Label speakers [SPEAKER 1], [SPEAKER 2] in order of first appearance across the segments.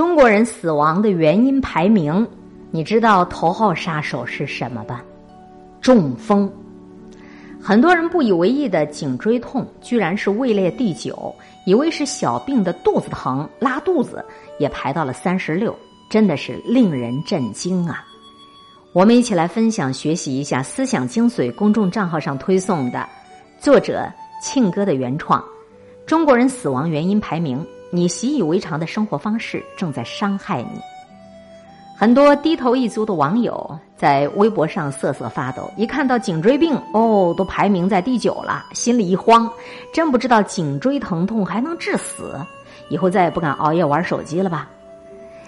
[SPEAKER 1] 中国人死亡的原因排名，你知道头号杀手是什么吧？中风。很多人不以为意的颈椎痛，居然是位列第九，以为是小病的肚子疼、拉肚子，也排到了三十六，真的是令人震惊啊！我们一起来分享学习一下思想精髓公众账号上推送的作者庆哥的原创《中国人死亡原因排名》，你习以为常的生活方式正在伤害你。很多低头一族的网友在微博上瑟瑟发抖，一看到颈椎病哦，都排名在第九了，心里一慌，真不知道颈椎疼痛还能致死，以后再也不敢熬夜玩手机了吧？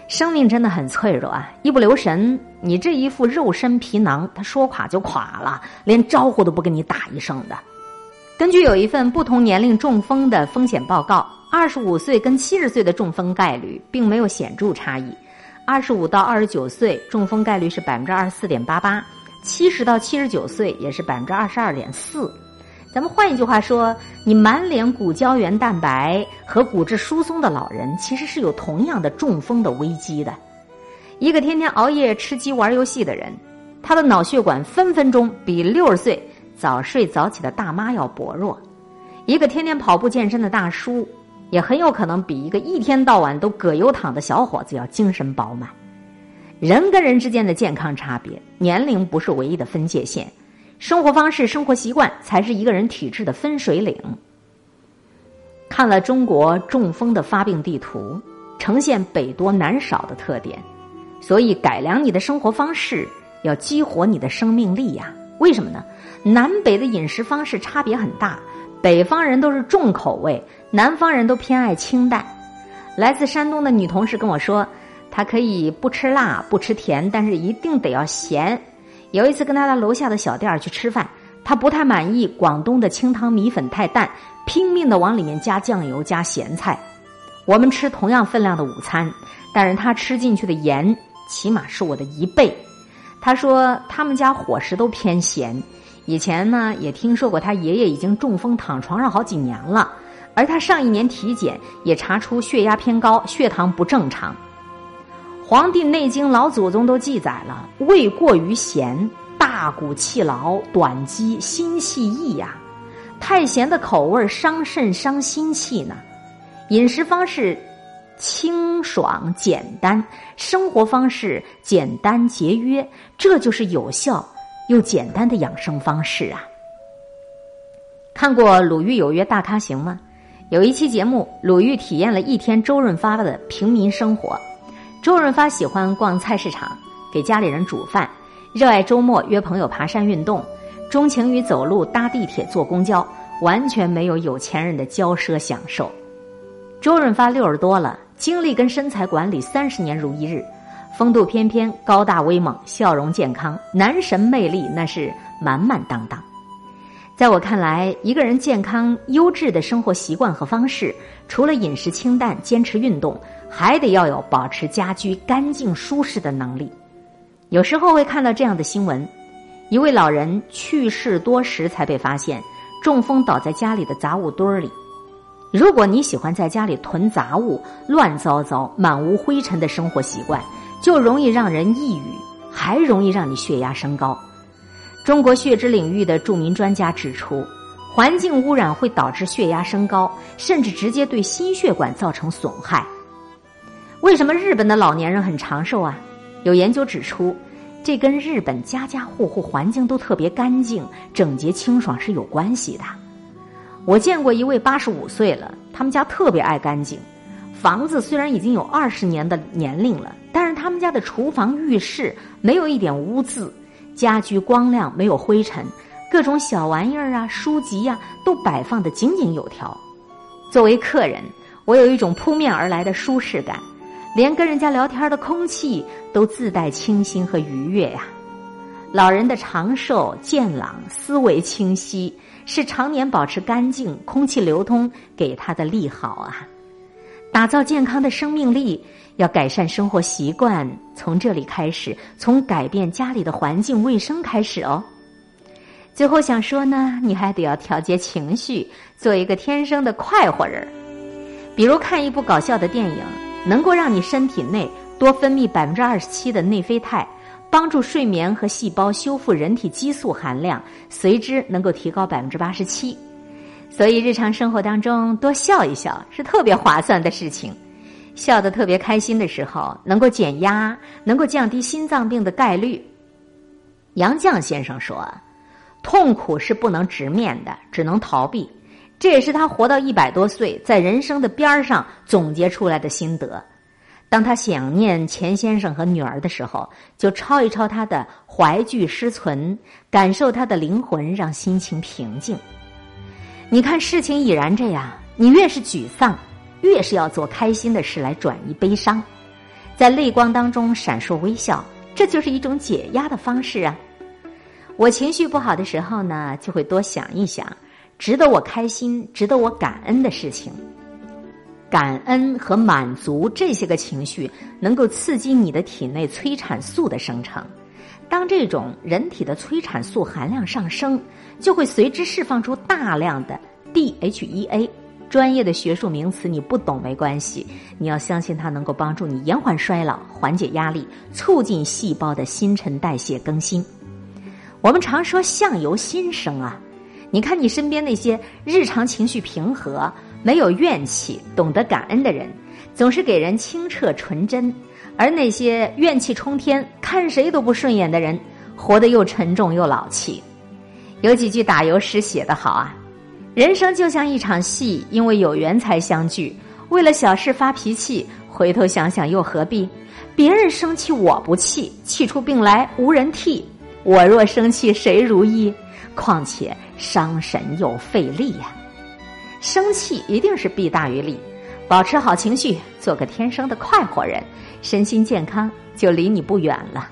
[SPEAKER 1] 生命真的很脆弱啊！一不留神，你这一副肉身皮囊，他说垮就垮了，连招呼都不跟你打一声的。根据有一份不同年龄中风的风险报告，二十五岁跟七十岁的中风概率并没有显著差异。二十五到二十九岁中风概率是百分之二十四点八八，七十到七十九岁也是百分之二十二点四。咱们换一句话说，你满脸骨胶原蛋白和骨质疏松的老人，其实是有同样的中风的危机的。一个天天熬夜吃鸡玩游戏的人，他的脑血管分分钟比六十岁早睡早起的大妈要薄弱。一个天天跑步健身的大叔。也很有可能比一个一天到晚都葛优躺的小伙子要精神饱满。人跟人之间的健康差别，年龄不是唯一的分界线，生活方式、生活习惯才是一个人体质的分水岭。看了中国中风的发病地图，呈现北多南少的特点，所以改良你的生活方式，要激活你的生命力呀。为什么呢？南北的饮食方式差别很大。北方人都是重口味，南方人都偏爱清淡。来自山东的女同事跟我说，她可以不吃辣、不吃甜，但是一定得要咸。有一次跟她到楼下的小店去吃饭，她不太满意广东的清汤米粉太淡，拼命的往里面加酱油、加咸菜。我们吃同样分量的午餐，但是她吃进去的盐起码是我的一倍。她说他们家伙食都偏咸。以前呢，也听说过她爷爷已经中风躺床上好几年了，而他上一年体检也查出血压偏高，血糖不正常。《黄帝内经》老祖宗都记载了：胃过于咸，大骨气劳，短肌，心气溢呀。太咸的口味伤肾伤心气呢。饮食方式清爽简单，生活方式简单节约，这就是有效。又简单的养生方式啊！看过《鲁豫有约大咖行》吗？有一期节目，鲁豫体验了一天周润发的平民生活。周润发喜欢逛菜市场，给家里人煮饭，热爱周末约朋友爬山运动，钟情于走路、搭地铁、坐公交，完全没有有钱人的骄奢享受。周润发六十多了，精力跟身材管理三十年如一日。风度翩翩，高大威猛，笑容健康，男神魅力那是满满当当。在我看来，一个人健康优质的生活习惯和方式，除了饮食清淡、坚持运动，还得要有保持家居干净舒适的能力。有时候会看到这样的新闻：一位老人去世多时才被发现，中风倒在家里的杂物堆里。如果你喜欢在家里囤杂物、乱糟糟、满屋灰尘的生活习惯，就容易让人抑郁，还容易让你血压升高。中国血脂领域的著名专家指出，环境污染会导致血压升高，甚至直接对心血管造成损害。为什么日本的老年人很长寿啊？有研究指出，这跟日本家家户户环境都特别干净、整洁清爽是有关系的。我见过一位八十五岁了，他们家特别爱干净。房子虽然已经有二十年的年龄了，但是他们家的厨房、浴室没有一点污渍，家居光亮，没有灰尘，各种小玩意儿啊、书籍呀都摆放的井井有条。作为客人，我有一种扑面而来的舒适感，连跟人家聊天的空气都自带清新和愉悦呀。老人的长寿、健朗、思维清晰，是常年保持干净、空气流通给他的利好啊。打造健康的生命力，要改善生活习惯，从这里开始，从改变家里的环境卫生开始哦。最后想说呢，你还得要调节情绪，做一个天生的快活人。比如看一部搞笑的电影，能够让你身体内多分泌百分之二十七的内啡肽，帮助睡眠和细胞修复人体激素含量，随之能够提高百分之八十七。所以日常生活当中多笑一笑是特别划算的事情。笑得特别开心的时候，能够减压，能够降低心脏病的概率。杨绛先生说：“痛苦是不能直面的，只能逃避。”这也是他活到一百多岁，在人生的边儿上总结出来的心得。当他想念钱先生和女儿的时候，就抄一抄他的怀具诗存，感受他的灵魂，让心情平静。你看，事情已然这样，你越是沮丧。越是要做开心的事来转移悲伤，在泪光当中闪烁微笑，这就是一种解压的方式啊！我情绪不好的时候呢，就会多想一想值得我开心、值得我感恩的事情。感恩和满足这些个情绪，能够刺激你的体内催产素的生成。当这种人体的催产素含量上升，就会随之释放出大量的 DHEA。专业的学术名词你不懂没关系，你要相信它能够帮助你延缓衰老、缓解压力、促进细胞的新陈代谢更新。我们常说相由心生啊，你看你身边那些日常情绪平和、没有怨气、懂得感恩的人，总是给人清澈纯真；而那些怨气冲天、看谁都不顺眼的人，活得又沉重又老气。有几句打油诗写得好啊。人生就像一场戏，因为有缘才相聚。为了小事发脾气，回头想想又何必？别人生气我不气，气出病来无人替。我若生气谁如意？况且伤神又费力呀。生气一定是弊大于利，保持好情绪，做个天生的快活人，身心健康就离你不远了。